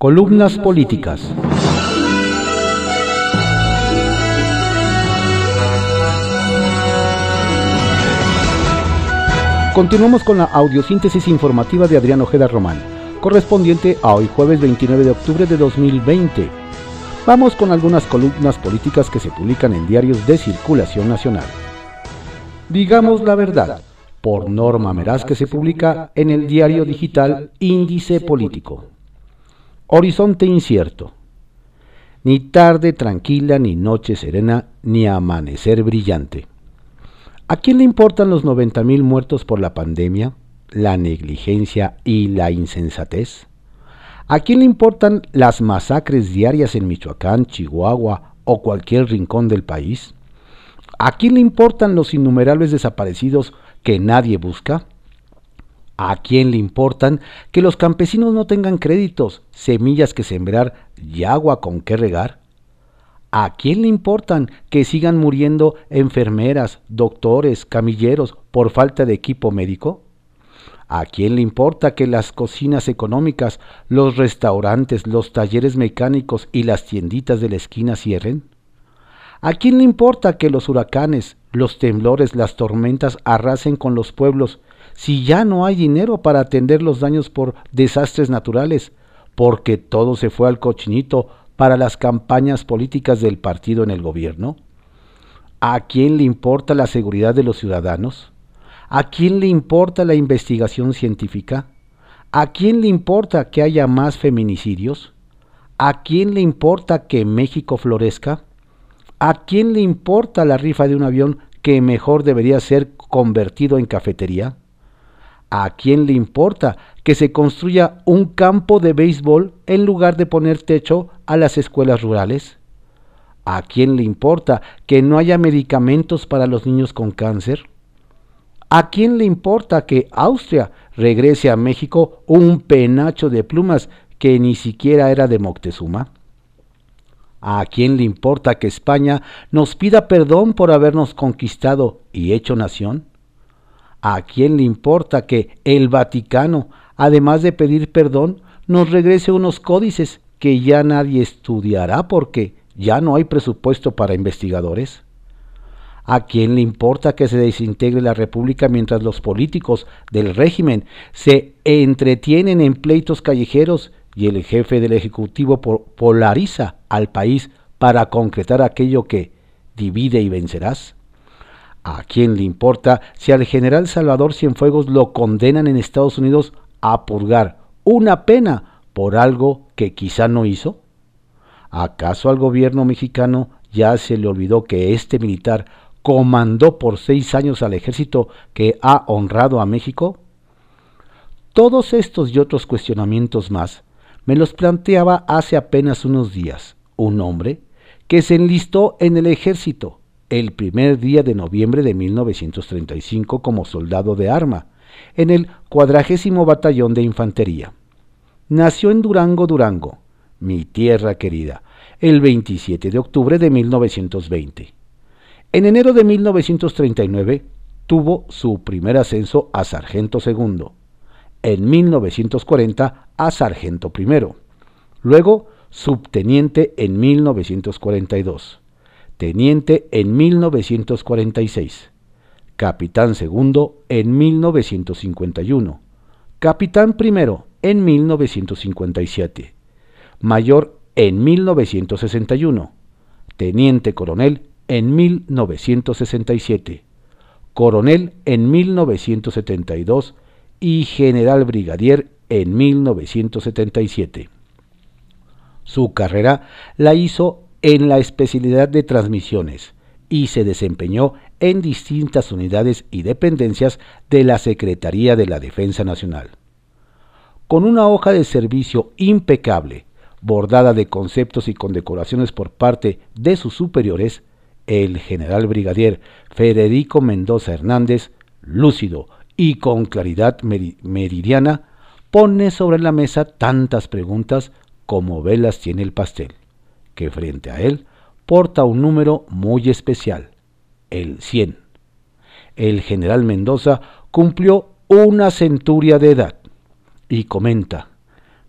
Columnas políticas. Continuamos con la audiosíntesis informativa de Adrián Ojeda Román, correspondiente a hoy jueves 29 de octubre de 2020. Vamos con algunas columnas políticas que se publican en diarios de circulación nacional. Digamos la verdad, por Norma Meraz que se publica en el diario digital Índice Político. Horizonte incierto. Ni tarde tranquila, ni noche serena, ni amanecer brillante. ¿A quién le importan los 90.000 muertos por la pandemia, la negligencia y la insensatez? ¿A quién le importan las masacres diarias en Michoacán, Chihuahua o cualquier rincón del país? ¿A quién le importan los innumerables desaparecidos que nadie busca? ¿A quién le importan que los campesinos no tengan créditos, semillas que sembrar y agua con que regar? ¿A quién le importan que sigan muriendo enfermeras, doctores, camilleros por falta de equipo médico? ¿A quién le importa que las cocinas económicas, los restaurantes, los talleres mecánicos y las tienditas de la esquina cierren? ¿A quién le importa que los huracanes, los temblores, las tormentas arrasen con los pueblos si ya no hay dinero para atender los daños por desastres naturales? Porque todo se fue al cochinito para las campañas políticas del partido en el gobierno? ¿A quién le importa la seguridad de los ciudadanos? ¿A quién le importa la investigación científica? ¿A quién le importa que haya más feminicidios? ¿A quién le importa que México florezca? ¿A quién le importa la rifa de un avión que mejor debería ser convertido en cafetería? ¿A quién le importa que se construya un campo de béisbol en lugar de poner techo a las escuelas rurales? ¿A quién le importa que no haya medicamentos para los niños con cáncer? ¿A quién le importa que Austria regrese a México un penacho de plumas que ni siquiera era de Moctezuma? ¿A quién le importa que España nos pida perdón por habernos conquistado y hecho nación? ¿A quién le importa que el Vaticano, además de pedir perdón, nos regrese unos códices que ya nadie estudiará porque ya no hay presupuesto para investigadores? ¿A quién le importa que se desintegre la República mientras los políticos del régimen se entretienen en pleitos callejeros y el jefe del Ejecutivo polariza al país para concretar aquello que divide y vencerás? ¿A quién le importa si al general Salvador Cienfuegos lo condenan en Estados Unidos a purgar una pena por algo que quizá no hizo? ¿Acaso al gobierno mexicano ya se le olvidó que este militar comandó por seis años al ejército que ha honrado a México? Todos estos y otros cuestionamientos más me los planteaba hace apenas unos días un hombre que se enlistó en el ejército el primer día de noviembre de 1935 como soldado de arma, en el cuadragésimo batallón de infantería. Nació en Durango, Durango, mi tierra querida, el 27 de octubre de 1920. En enero de 1939 tuvo su primer ascenso a sargento segundo, en 1940 a sargento primero, luego subteniente en 1942 teniente en 1946, capitán segundo en 1951, capitán primero en 1957, mayor en 1961, teniente coronel en 1967, coronel en 1972 y general brigadier en 1977. Su carrera la hizo en la especialidad de transmisiones y se desempeñó en distintas unidades y dependencias de la Secretaría de la Defensa Nacional. Con una hoja de servicio impecable, bordada de conceptos y condecoraciones por parte de sus superiores, el general brigadier Federico Mendoza Hernández, lúcido y con claridad meridiana, pone sobre la mesa tantas preguntas como velas tiene el pastel que frente a él porta un número muy especial, el 100. El general Mendoza cumplió una centuria de edad y comenta,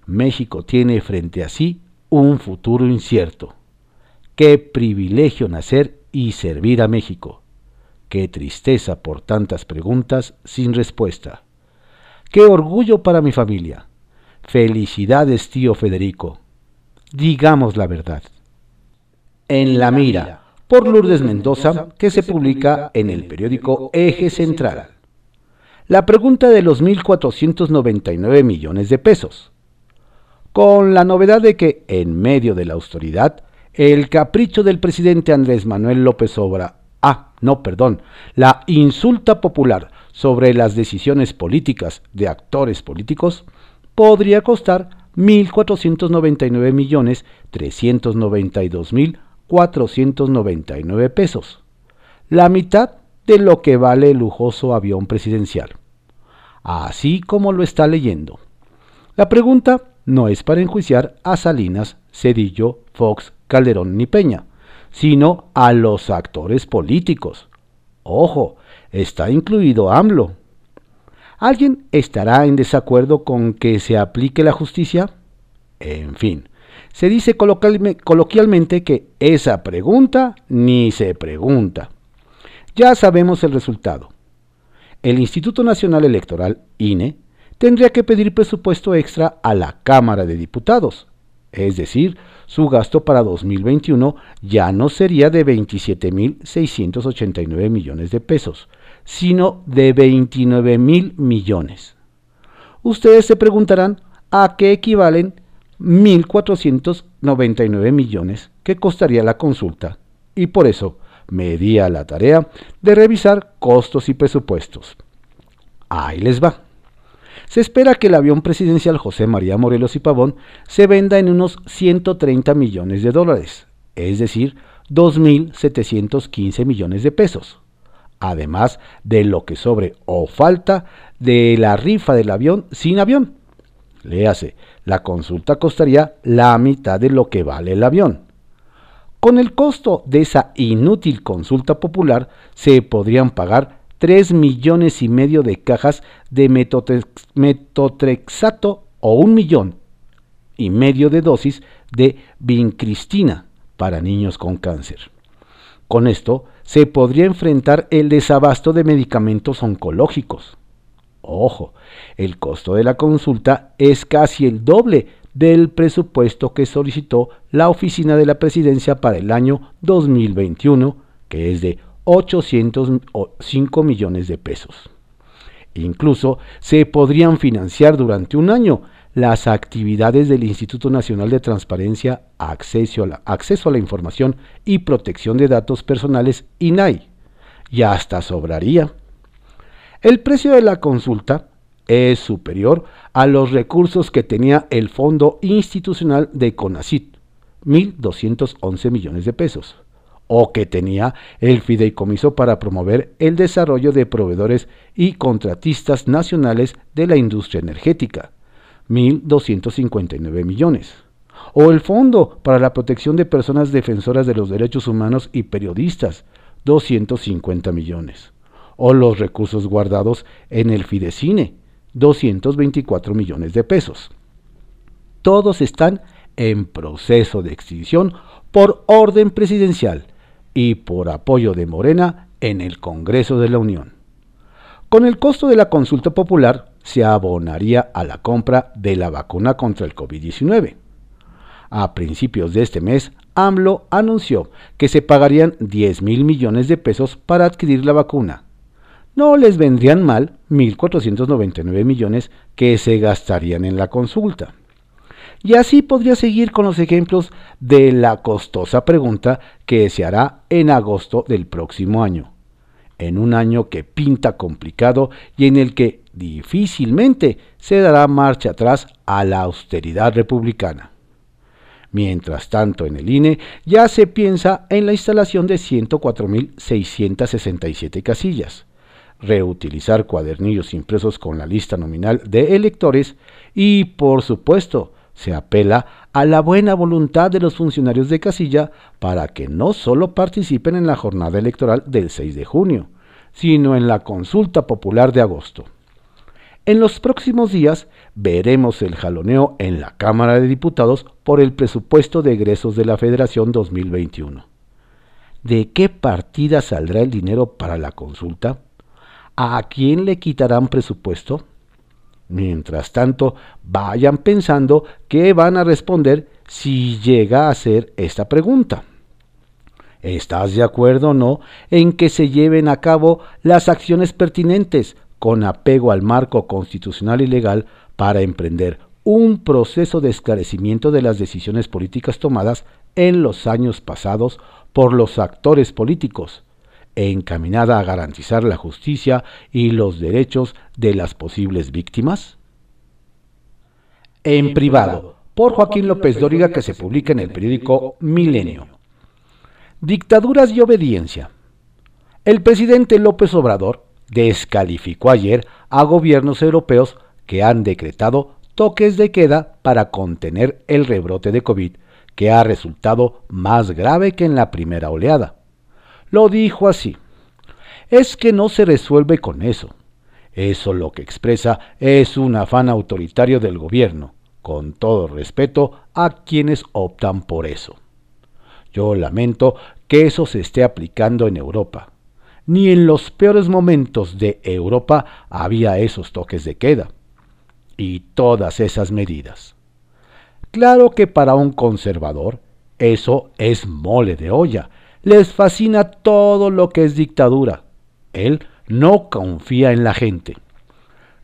México tiene frente a sí un futuro incierto. Qué privilegio nacer y servir a México. Qué tristeza por tantas preguntas sin respuesta. Qué orgullo para mi familia. Felicidades, tío Federico. Digamos la verdad. En la mira, por Lourdes Mendoza, que se publica en el periódico Eje Central. La pregunta de los 1.499 millones de pesos. Con la novedad de que, en medio de la austeridad, el capricho del presidente Andrés Manuel López Obra, ah, no, perdón, la insulta popular sobre las decisiones políticas de actores políticos, podría costar 1.499 millones 392 mil 499 pesos, la mitad de lo que vale el lujoso avión presidencial. Así como lo está leyendo. La pregunta no es para enjuiciar a Salinas, Cedillo, Fox, Calderón ni Peña, sino a los actores políticos. Ojo, está incluido AMLO. ¿Alguien estará en desacuerdo con que se aplique la justicia? En fin, se dice coloquialmente que esa pregunta ni se pregunta. Ya sabemos el resultado. El Instituto Nacional Electoral, INE, tendría que pedir presupuesto extra a la Cámara de Diputados. Es decir, su gasto para 2021 ya no sería de 27.689 millones de pesos, sino de 29 mil millones. Ustedes se preguntarán a qué equivalen 1.499 millones que costaría la consulta y por eso me di a la tarea de revisar costos y presupuestos. Ahí les va. Se espera que el avión presidencial José María Morelos y Pavón se venda en unos 130 millones de dólares, es decir, 2.715 millones de pesos, además de lo que sobre o falta de la rifa del avión sin avión. Léase, la consulta costaría la mitad de lo que vale el avión. Con el costo de esa inútil consulta popular se podrían pagar 3 millones y medio de cajas de metotrexato o un millón y medio de dosis de vincristina para niños con cáncer. Con esto se podría enfrentar el desabasto de medicamentos oncológicos. Ojo, el costo de la consulta es casi el doble del presupuesto que solicitó la Oficina de la Presidencia para el año 2021, que es de 805 millones de pesos. Incluso se podrían financiar durante un año las actividades del Instituto Nacional de Transparencia, Acceso a la, Información y Protección de Datos Personales, INAI. Y hasta sobraría. El precio de la consulta es superior a los recursos que tenía el Fondo Institucional de CONACIT, 1.211 millones de pesos o que tenía el fideicomiso para promover el desarrollo de proveedores y contratistas nacionales de la industria energética, 1.259 millones, o el Fondo para la Protección de Personas Defensoras de los Derechos Humanos y Periodistas, 250 millones, o los recursos guardados en el Fidecine, 224 millones de pesos. Todos están en proceso de extinción por orden presidencial y por apoyo de Morena en el Congreso de la Unión. Con el costo de la consulta popular se abonaría a la compra de la vacuna contra el COVID-19. A principios de este mes, AMLO anunció que se pagarían 10 mil millones de pesos para adquirir la vacuna. No les vendrían mal 1.499 millones que se gastarían en la consulta. Y así podría seguir con los ejemplos de la costosa pregunta que se hará en agosto del próximo año, en un año que pinta complicado y en el que difícilmente se dará marcha atrás a la austeridad republicana. Mientras tanto, en el INE ya se piensa en la instalación de 104.667 casillas, reutilizar cuadernillos impresos con la lista nominal de electores y, por supuesto, se apela a la buena voluntad de los funcionarios de casilla para que no solo participen en la jornada electoral del 6 de junio, sino en la consulta popular de agosto. En los próximos días veremos el jaloneo en la Cámara de Diputados por el presupuesto de egresos de la Federación 2021. ¿De qué partida saldrá el dinero para la consulta? ¿A quién le quitarán presupuesto? Mientras tanto, vayan pensando qué van a responder si llega a hacer esta pregunta. ¿Estás de acuerdo o no en que se lleven a cabo las acciones pertinentes con apego al marco constitucional y legal para emprender un proceso de esclarecimiento de las decisiones políticas tomadas en los años pasados por los actores políticos, encaminada a garantizar la justicia y los derechos de las posibles víctimas? En privado, por Joaquín López Dóriga, que se publica en el periódico Milenio. Dictaduras y obediencia. El presidente López Obrador descalificó ayer a gobiernos europeos que han decretado toques de queda para contener el rebrote de COVID, que ha resultado más grave que en la primera oleada. Lo dijo así. Es que no se resuelve con eso. Eso lo que expresa es un afán autoritario del gobierno, con todo respeto a quienes optan por eso. Yo lamento que eso se esté aplicando en Europa. Ni en los peores momentos de Europa había esos toques de queda y todas esas medidas. Claro que para un conservador eso es mole de olla les fascina todo lo que es dictadura. Él no confía en la gente.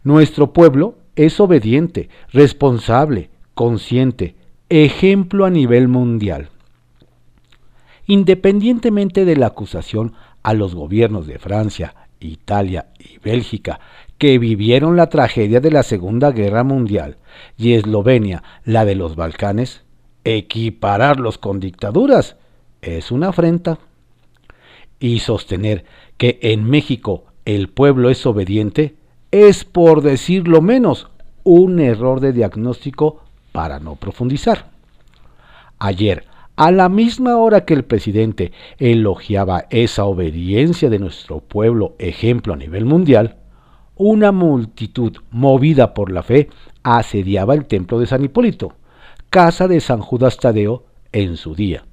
Nuestro pueblo es obediente, responsable, consciente, ejemplo a nivel mundial. Independientemente de la acusación a los gobiernos de Francia, Italia y Bélgica, que vivieron la tragedia de la Segunda Guerra Mundial, y Eslovenia, la de los Balcanes, equipararlos con dictaduras es una afrenta. Y sostener que en México el pueblo es obediente es, por decirlo menos, un error de diagnóstico para no profundizar. Ayer, a la misma hora que el presidente elogiaba esa obediencia de nuestro pueblo, ejemplo a nivel mundial, una multitud movida por la fe asediaba el templo de San Hipólito, casa de San Judas Tadeo en su día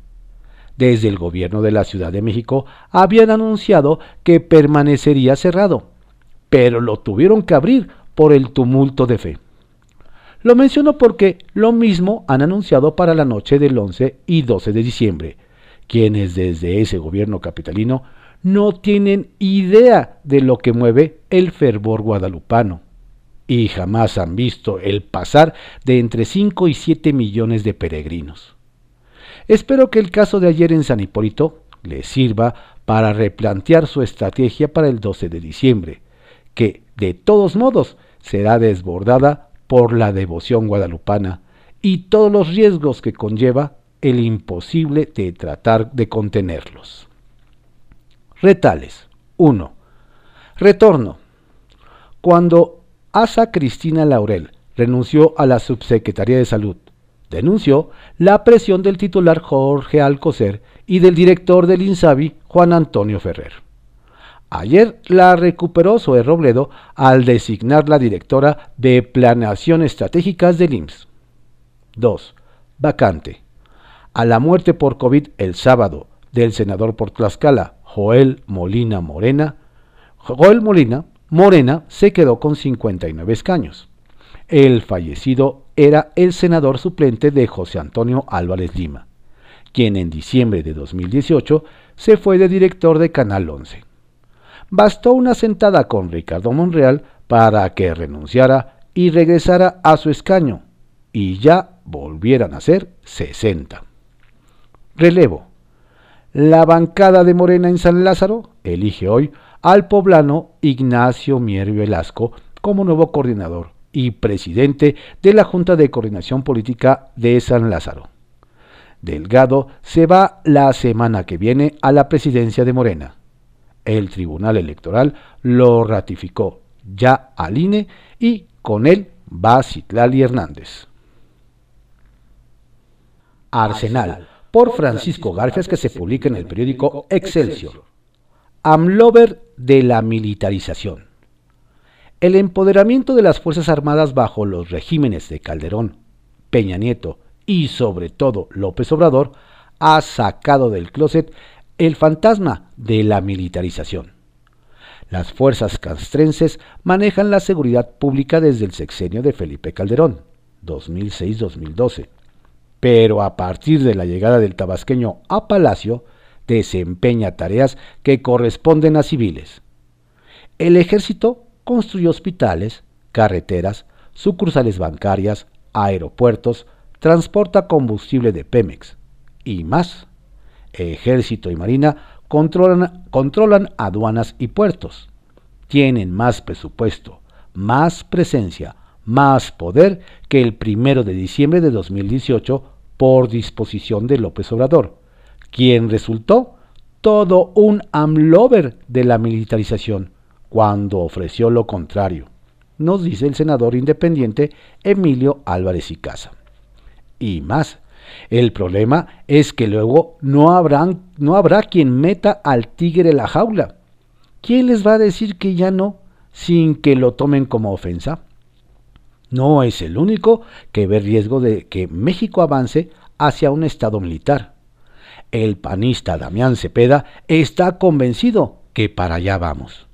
desde el gobierno de la Ciudad de México habían anunciado que permanecería cerrado, pero lo tuvieron que abrir por el tumulto de fe. Lo menciono porque lo mismo han anunciado para la noche del 11 y 12 de diciembre, quienes desde ese gobierno capitalino no tienen idea de lo que mueve el fervor guadalupano y jamás han visto el pasar de entre 5 y 7 millones de peregrinos. Espero que el caso de ayer en San Hipólito le sirva para replantear su estrategia para el 12 de diciembre, que de todos modos será desbordada por la devoción guadalupana y todos los riesgos que conlleva el imposible de tratar de contenerlos. Retales 1. Retorno. Cuando Asa Cristina Laurel renunció a la Subsecretaría de Salud denunció la presión del titular Jorge Alcocer y del director del INSABI, Juan Antonio Ferrer. Ayer la recuperó Zoe Robledo al designar la directora de Planeación Estratégicas del IMSS. 2. Vacante. A la muerte por COVID el sábado del senador por Tlaxcala, Joel Molina Morena, Joel Molina Morena se quedó con 59 escaños. El fallecido era el senador suplente de José Antonio Álvarez Lima, quien en diciembre de 2018 se fue de director de Canal 11. Bastó una sentada con Ricardo Monreal para que renunciara y regresara a su escaño, y ya volvieran a ser 60. Relevo. La bancada de Morena en San Lázaro elige hoy al poblano Ignacio Mier Velasco como nuevo coordinador y presidente de la Junta de Coordinación Política de San Lázaro. Delgado se va la semana que viene a la presidencia de Morena. El Tribunal Electoral lo ratificó ya al INE y con él va Citlali Hernández. Arsenal, por Francisco Garfias, que se publica en el periódico Excelsior. Amlover de la militarización. El empoderamiento de las Fuerzas Armadas bajo los regímenes de Calderón, Peña Nieto y sobre todo López Obrador ha sacado del closet el fantasma de la militarización. Las fuerzas castrenses manejan la seguridad pública desde el sexenio de Felipe Calderón, 2006-2012, pero a partir de la llegada del tabasqueño a Palacio, desempeña tareas que corresponden a civiles. El ejército construye hospitales, carreteras, sucursales bancarias, aeropuertos, transporta combustible de Pemex y más. Ejército y Marina controlan, controlan aduanas y puertos. Tienen más presupuesto, más presencia, más poder que el primero de diciembre de 2018 por disposición de López Obrador, quien resultó todo un amlover de la militarización cuando ofreció lo contrario, nos dice el senador independiente Emilio Álvarez y Casa. Y más, el problema es que luego no, habrá quien meta al tigre en la jaula. ¿Quién les va a decir que ya no, sin que lo tomen como ofensa? No es el único que ve riesgo de que México avance hacia un Estado militar. El panista Damián Cepeda está convencido que para allá vamos.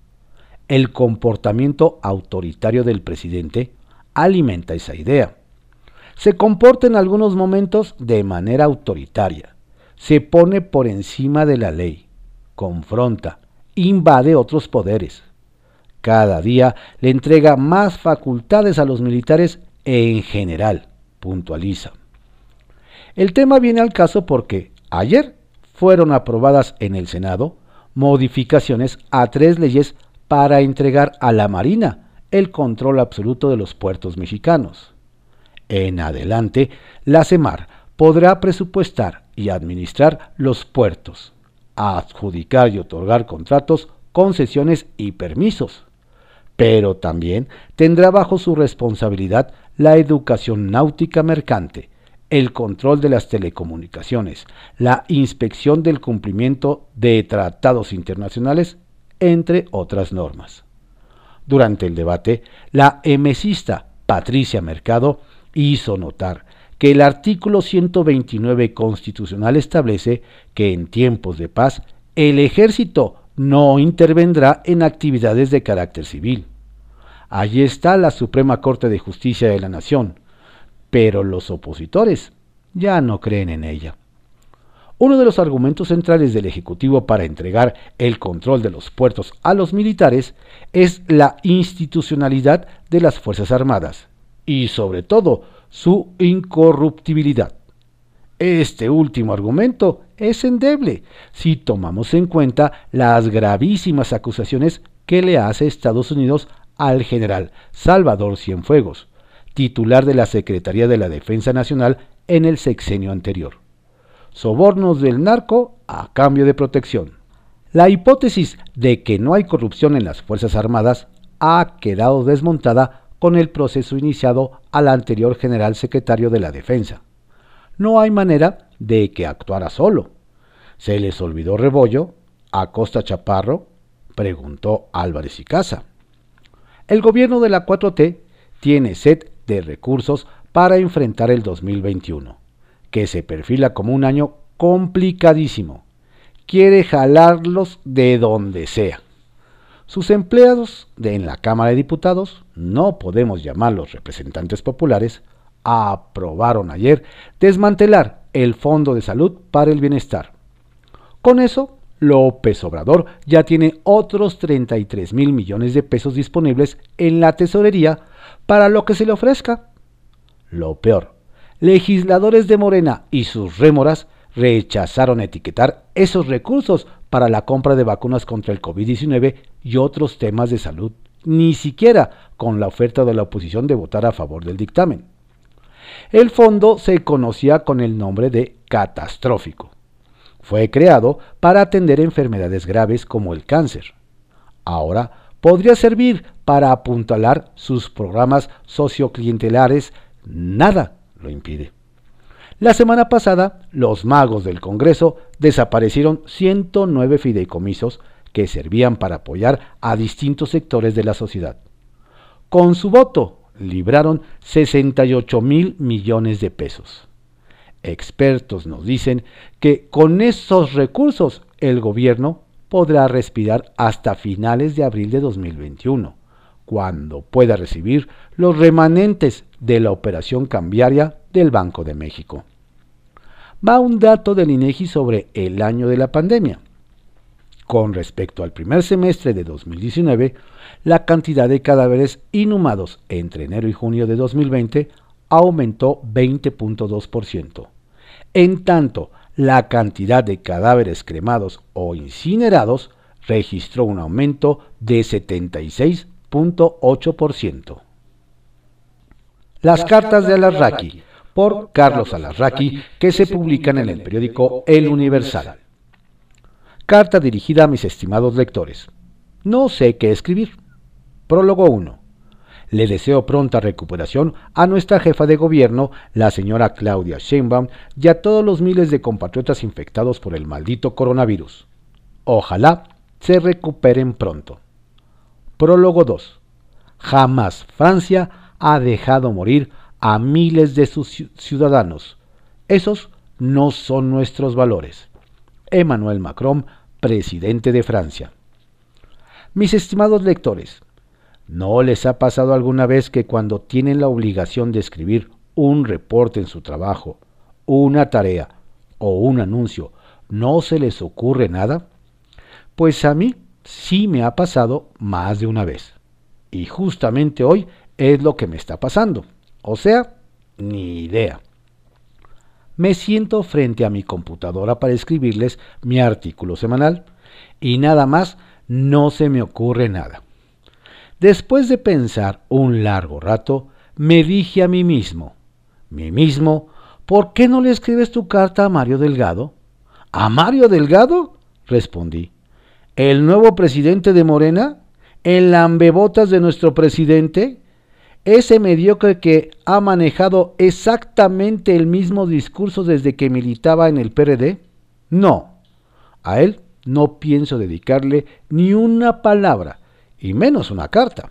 El comportamiento autoritario del presidente alimenta esa idea. Se comporta en algunos momentos de manera autoritaria, se pone por encima de la ley, confronta, invade otros poderes. Cada día le entrega más facultades a los militares en general, puntualiza. El tema viene al caso porque ayer fueron aprobadas en el Senado modificaciones a tres leyes para entregar a la Marina el control absoluto de los puertos mexicanos. En adelante, la CEMAR podrá presupuestar y administrar los puertos, adjudicar y otorgar contratos, concesiones y permisos, pero también tendrá bajo su responsabilidad la educación náutica mercante, el control de las telecomunicaciones, la inspección del cumplimiento de tratados internacionales, entre otras normas. Durante el debate, la emesista Patricia Mercado hizo notar que el artículo 129 constitucional establece que en tiempos de paz el ejército no intervendrá en actividades de carácter civil. Allí está la Suprema Corte de Justicia de la Nación, pero los opositores ya no creen en ella. Uno de los argumentos centrales del Ejecutivo para entregar el control de los puertos a los militares es la institucionalidad de las Fuerzas Armadas y sobre todo su incorruptibilidad. Este último argumento es endeble si tomamos en cuenta las gravísimas acusaciones que le hace Estados Unidos al general Salvador Cienfuegos, titular de la Secretaría de la Defensa Nacional en el sexenio anterior. Sobornos del narco a cambio de protección. La hipótesis de que no hay corrupción en las Fuerzas Armadas ha quedado desmontada con el proceso iniciado al anterior general secretario de la Defensa. No hay manera de que actuara solo. ¿Se les olvidó Rebollo? ¿Acosta Chaparro? preguntó Álvarez y Casa. El gobierno de la 4T tiene sed de recursos para enfrentar el 2021, que se perfila como un año complicadísimo. Quiere jalarlos de donde sea. Sus empleados de en la Cámara de Diputados, no podemos llamarlos representantes populares, aprobaron ayer desmantelar el Fondo de Salud para el Bienestar. Con eso, López Obrador ya tiene otros 33 mil millones de pesos disponibles en la tesorería para lo que se le ofrezca. Lo peor, legisladores de Morena y sus rémoras rechazaron etiquetar esos recursos para la compra de vacunas contra el COVID-19 y otros temas de salud, ni siquiera con la oferta de la oposición de votar a favor del dictamen. El fondo se conocía con el nombre de catastrófico. Fue creado para atender enfermedades graves como el cáncer. Ahora podría servir para apuntalar sus programas socioclientelares nada lo impide. La semana pasada, los magos del Congreso desaparecieron 109 fideicomisos que servían para apoyar a distintos sectores de la sociedad. con su voto libraron 68 mil millones de pesos. Expertos nos dicen que con esos recursos el gobierno podrá respirar hasta finales de abril de 2021, cuando pueda recibir los remanentes de la operación cambiaria del Banco de México. Va un dato del INEGI sobre el año de la pandemia. Con respecto al primer semestre de 2019, la cantidad de cadáveres inhumados entre enero y junio de 2020 aumentó 20.2%. En tanto, la cantidad de cadáveres cremados o incinerados registró un aumento de 76.8%. Las cartas de Alarraqui, por Carlos Alarraqui, que se publican en el periódico El Universal. Carta dirigida a mis estimados lectores. No sé qué escribir. Prólogo 1. Le deseo pronta recuperación a nuestra jefa de gobierno, la señora Claudia Sheinbaum, y a todos los miles de compatriotas infectados por el maldito coronavirus. Ojalá se recuperen pronto. Prólogo 2. Jamás Francia ha dejado morir a miles de sus ciudadanos. Esos no son nuestros valores. Emmanuel Macron, presidente de Francia. Mis estimados lectores, ¿no les ha pasado alguna vez que cuando tienen la obligación de escribir un reporte en su trabajo, una tarea o un anuncio, no se les ocurre nada? Pues a mí sí me ha pasado más de una vez. Y justamente hoy es lo que me está pasando. O sea, ni idea me siento frente a mi computadora para escribirles mi artículo semanal y nada más no se me ocurre nada. Después de pensar un largo rato, me dije a mí mismo, mí mismo, ¿por qué no le escribes tu carta a Mario Delgado? ¿A Mario Delgado? respondí. ¿El nuevo presidente de Morena? ¿El lambebotas de nuestro presidente? ese mediocre que ha manejado exactamente el mismo discurso desde que militaba en el PRD? No, a él no pienso dedicarle ni una palabra, y menos una carta.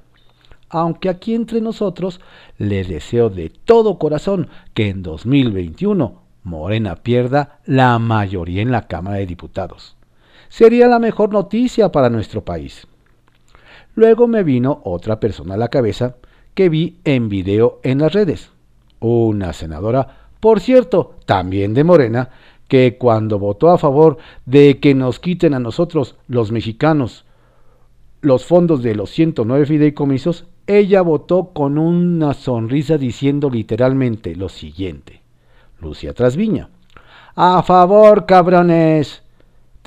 Aunque aquí entre nosotros le deseo de todo corazón que en 2021 Morena pierda la mayoría en la Cámara de Diputados. Sería la mejor noticia para nuestro país. Luego me vino otra persona a la cabeza que vi en video en las redes. Una senadora, por cierto, también de Morena, que cuando votó a favor de que nos quiten a nosotros, los mexicanos, los fondos de los 109 fideicomisos, ella votó con una sonrisa diciendo literalmente lo siguiente. Lucia Trasviña. A favor, cabrones.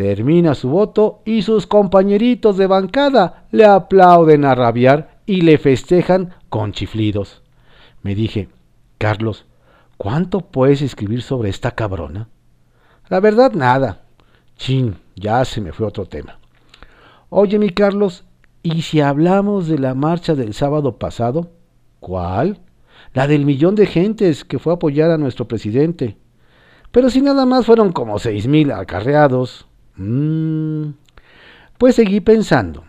Termina su voto y sus compañeritos de bancada le aplauden a rabiar y le festejan con chiflidos. Me dije, Carlos, ¿cuánto puedes escribir sobre esta cabrona? La verdad, nada. Chin, ya se me fue otro tema. Oye, mi Carlos, ¿y si hablamos de la marcha del sábado pasado? ¿Cuál? La del millón de gentes que fue a apoyar a nuestro presidente. Pero si nada más fueron como seis mil acarreados. Mm, pues seguí pensando.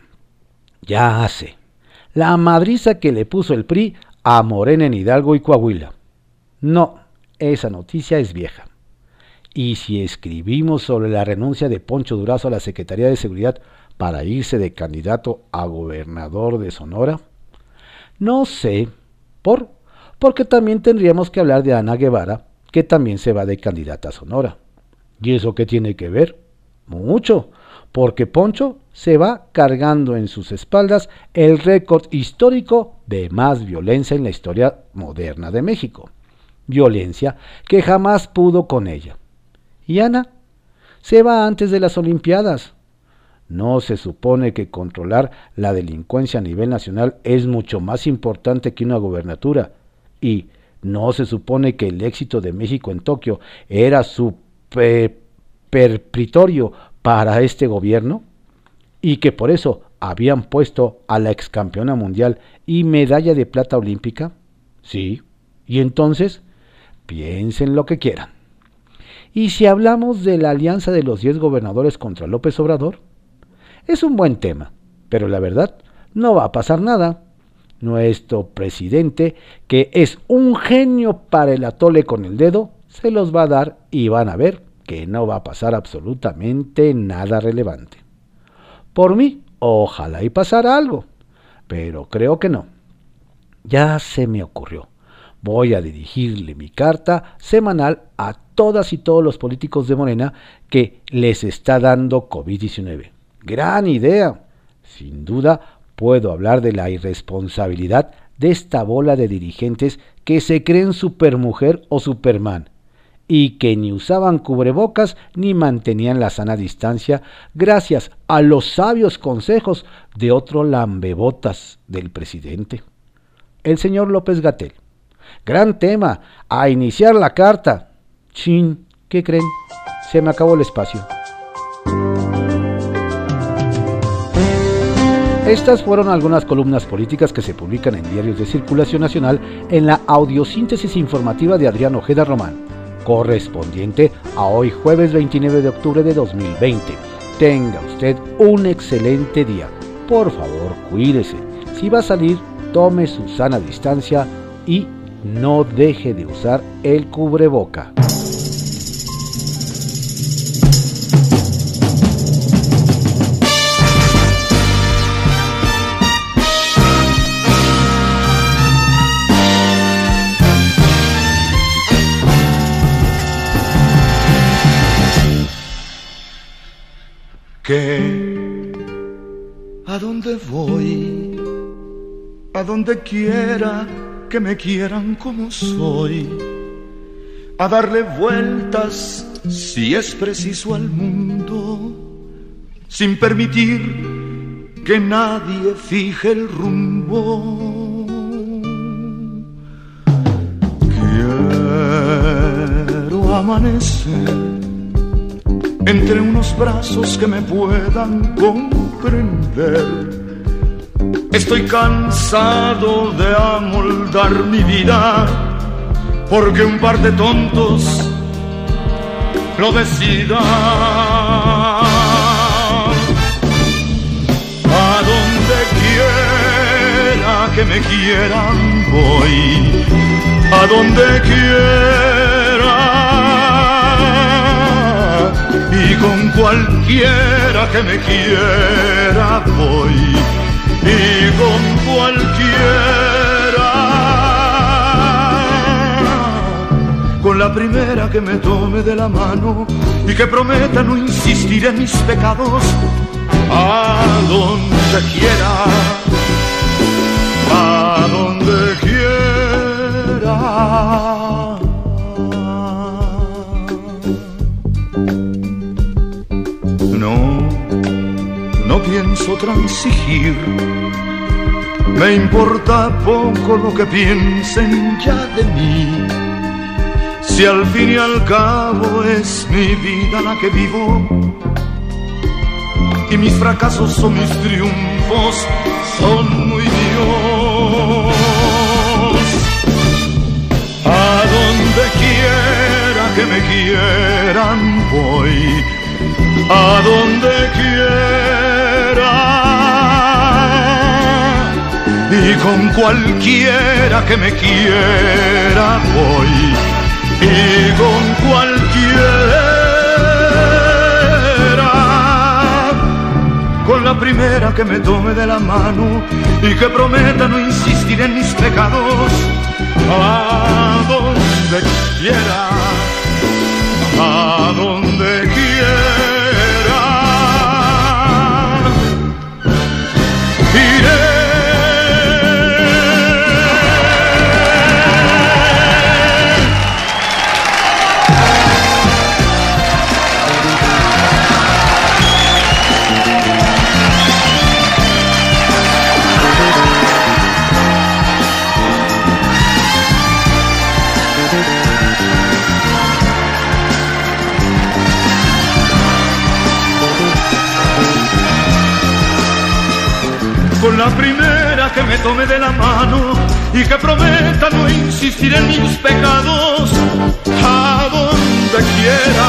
Ya sé la madriza que le puso el PRI a Morena en Hidalgo y Coahuila. No, esa noticia es vieja. Y si escribimos sobre la renuncia de Poncho Durazo a la Secretaría de Seguridad para irse de candidato a gobernador de Sonora, no sé, por, porque también tendríamos que hablar de Ana Guevara, que también se va de candidata a Sonora. ¿Y eso qué tiene que ver? Mucho, porque Poncho se va cargando en sus espaldas el récord histórico de más violencia en la historia moderna de México. Violencia que jamás pudo con ella. Y Ana se va antes de las Olimpiadas. No se supone que controlar la delincuencia a nivel nacional es mucho más importante que una gobernatura. Y no se supone que el éxito de México en Tokio era su perpritorio para este gobierno y que por eso habían puesto a la ex campeona mundial y medalla de plata olímpica? Sí. Y entonces, piensen lo que quieran. ¿Y si hablamos de la alianza de los 10 gobernadores contra López Obrador? Es un buen tema, pero la verdad, no va a pasar nada. Nuestro presidente, que es un genio para el atole con el dedo, se los va a dar y van a ver que no va a pasar absolutamente nada relevante. Por mí, ojalá y pasara algo, pero creo que no. Ya se me ocurrió. Voy a dirigirle mi carta semanal a todas y todos los políticos de Morena que les está dando COVID-19. Gran idea. Sin duda puedo hablar de la irresponsabilidad de esta bola de dirigentes que se creen supermujer o superman y que ni usaban cubrebocas ni mantenían la sana distancia gracias a los sabios consejos de otro lambebotas del presidente, el señor López Gatel. Gran tema, a iniciar la carta. Chin, ¿qué creen? Se me acabó el espacio. Estas fueron algunas columnas políticas que se publican en diarios de circulación nacional en la audiosíntesis informativa de Adrián Ojeda Román correspondiente a hoy jueves 29 de octubre de 2020. Tenga usted un excelente día. Por favor, cuídese. Si va a salir, tome su sana distancia y no deje de usar el cubreboca. A dónde voy, a donde quiera que me quieran como soy, a darle vueltas si es preciso al mundo, sin permitir que nadie fije el rumbo. Quiero amanecer entre unos brazos que me puedan comprender. Estoy cansado de amoldar mi vida porque un par de tontos lo decidan. A donde quiera que me quieran voy, a donde quiera y con cualquiera que me quiera voy. Y con cualquiera. Con la primera que me tome de la mano y que prometa no insistir en mis pecados a donde quiera a donde quiera pienso transigir. Me importa poco lo que piensen ya de mí. Si al fin y al cabo es mi vida la que vivo y mis fracasos son mis triunfos, son muy míos. A donde quiera que me quieran voy, a donde quiera y con cualquiera que me quiera voy. Y con cualquiera. Con la primera que me tome de la mano y que prometa no insistir en mis pecados. A donde quiera a donde prometa no insistir en mis pecados a donde quiera